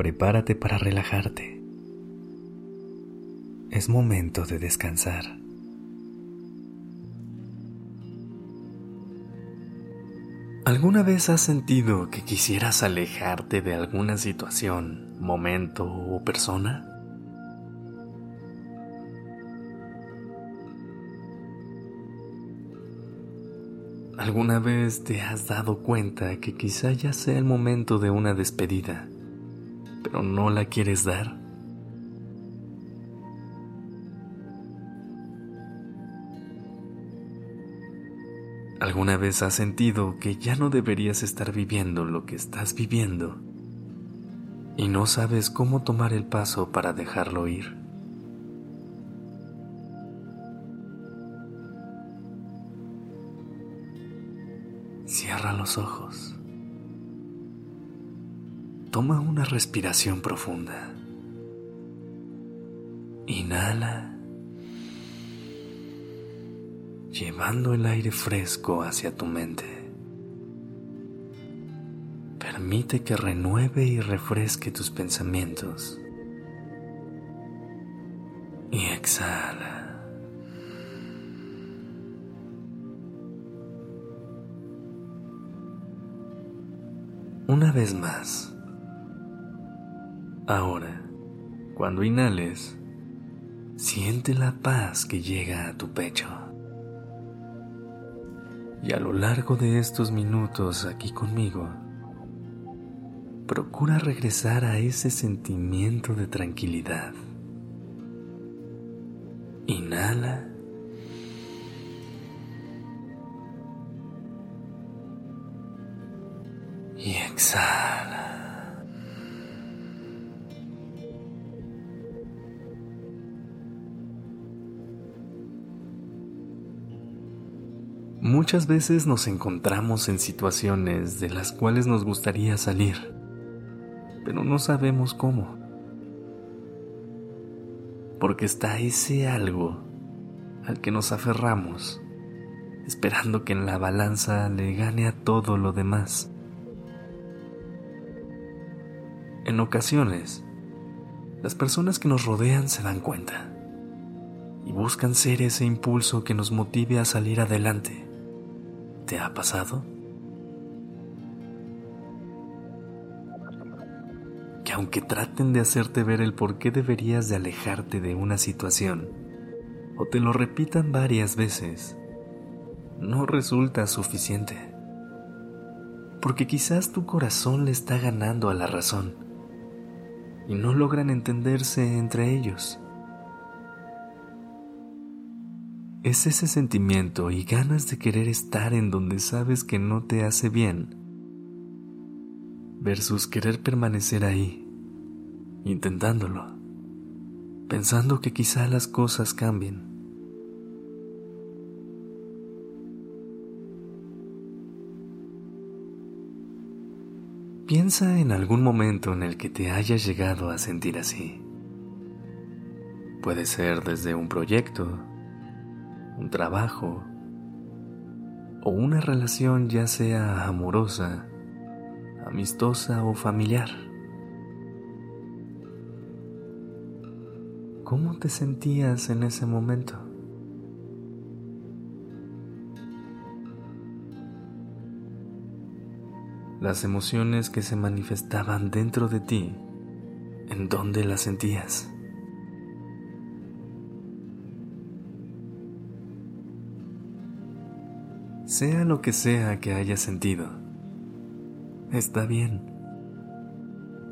Prepárate para relajarte. Es momento de descansar. ¿Alguna vez has sentido que quisieras alejarte de alguna situación, momento o persona? ¿Alguna vez te has dado cuenta que quizá ya sea el momento de una despedida, pero no la quieres dar? ¿Alguna vez has sentido que ya no deberías estar viviendo lo que estás viviendo y no sabes cómo tomar el paso para dejarlo ir? Cierra los ojos. Toma una respiración profunda. Inhala, llevando el aire fresco hacia tu mente. Permite que renueve y refresque tus pensamientos. Y exhala. Una vez más. Ahora, cuando inhales, siente la paz que llega a tu pecho. Y a lo largo de estos minutos aquí conmigo, procura regresar a ese sentimiento de tranquilidad. Inhala. y exhala. Muchas veces nos encontramos en situaciones de las cuales nos gustaría salir, pero no sabemos cómo. Porque está ese algo al que nos aferramos, esperando que en la balanza le gane a todo lo demás. En ocasiones, las personas que nos rodean se dan cuenta y buscan ser ese impulso que nos motive a salir adelante. ¿Te ha pasado? Que aunque traten de hacerte ver el por qué deberías de alejarte de una situación, o te lo repitan varias veces, no resulta suficiente. Porque quizás tu corazón le está ganando a la razón y no logran entenderse entre ellos. Es ese sentimiento y ganas de querer estar en donde sabes que no te hace bien, versus querer permanecer ahí, intentándolo, pensando que quizá las cosas cambien. Piensa en algún momento en el que te hayas llegado a sentir así. Puede ser desde un proyecto, un trabajo o una relación ya sea amorosa, amistosa o familiar. ¿Cómo te sentías en ese momento? las emociones que se manifestaban dentro de ti, ¿en dónde las sentías? Sea lo que sea que hayas sentido, está bien.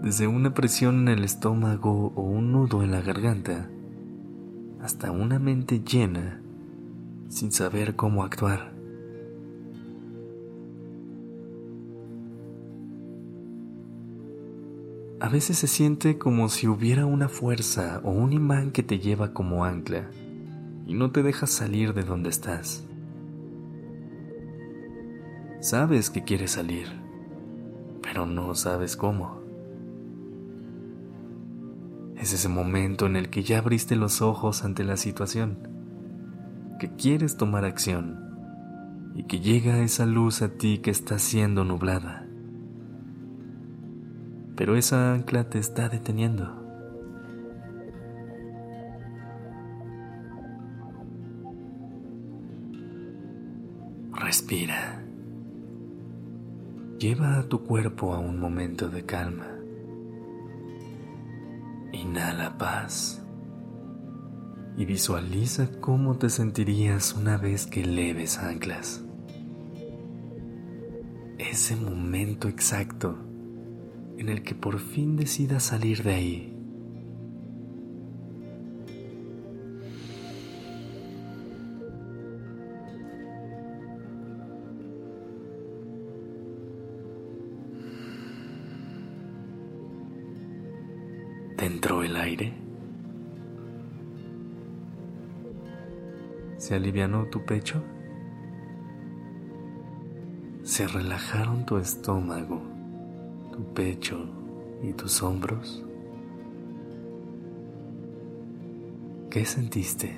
Desde una presión en el estómago o un nudo en la garganta, hasta una mente llena sin saber cómo actuar. A veces se siente como si hubiera una fuerza o un imán que te lleva como ancla y no te deja salir de donde estás. Sabes que quieres salir, pero no sabes cómo. Es ese momento en el que ya abriste los ojos ante la situación, que quieres tomar acción y que llega esa luz a ti que está siendo nublada. Pero esa ancla te está deteniendo. Respira. Lleva a tu cuerpo a un momento de calma. Inhala paz y visualiza cómo te sentirías una vez que leves anclas. Ese momento exacto en el que por fin decidas salir de ahí. Entró el aire? ¿Se alivianó tu pecho? ¿Se relajaron tu estómago, tu pecho y tus hombros? ¿Qué sentiste?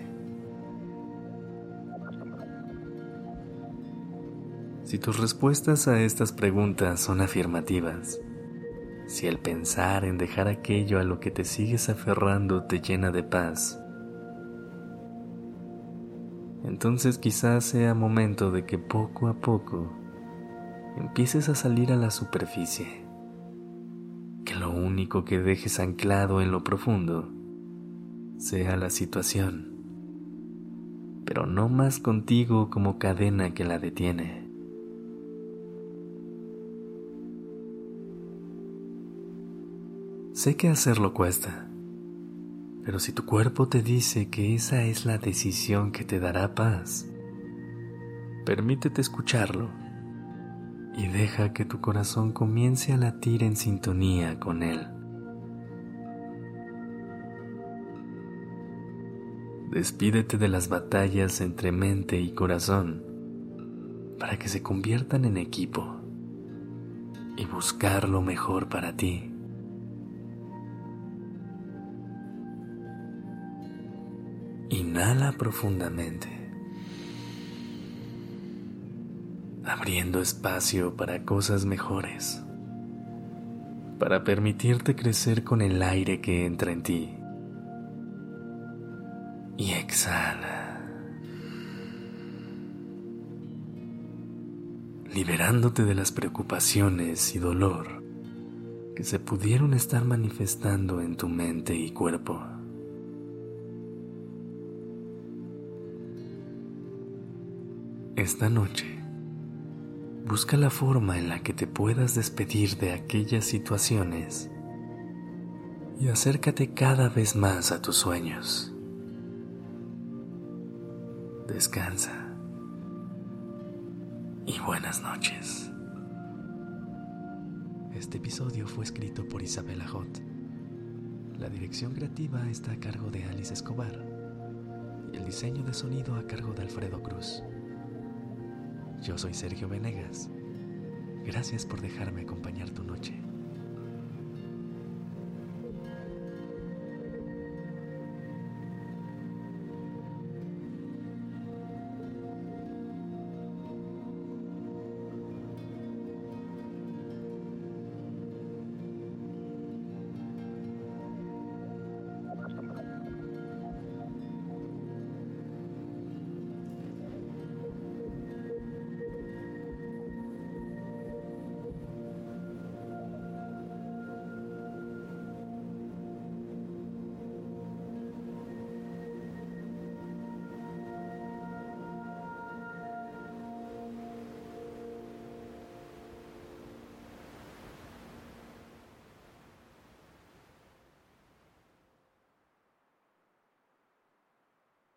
Si tus respuestas a estas preguntas son afirmativas, si el pensar en dejar aquello a lo que te sigues aferrando te llena de paz, entonces quizás sea momento de que poco a poco empieces a salir a la superficie, que lo único que dejes anclado en lo profundo sea la situación, pero no más contigo como cadena que la detiene. Sé que hacerlo cuesta, pero si tu cuerpo te dice que esa es la decisión que te dará paz, permítete escucharlo y deja que tu corazón comience a latir en sintonía con él. Despídete de las batallas entre mente y corazón para que se conviertan en equipo y buscar lo mejor para ti. Inhala profundamente, abriendo espacio para cosas mejores, para permitirte crecer con el aire que entra en ti. Y exhala, liberándote de las preocupaciones y dolor que se pudieron estar manifestando en tu mente y cuerpo. Esta noche, busca la forma en la que te puedas despedir de aquellas situaciones y acércate cada vez más a tus sueños. Descansa y buenas noches. Este episodio fue escrito por Isabela Hot. La dirección creativa está a cargo de Alice Escobar y el diseño de sonido a cargo de Alfredo Cruz. Yo soy Sergio Venegas. Gracias por dejarme acompañar tu noche.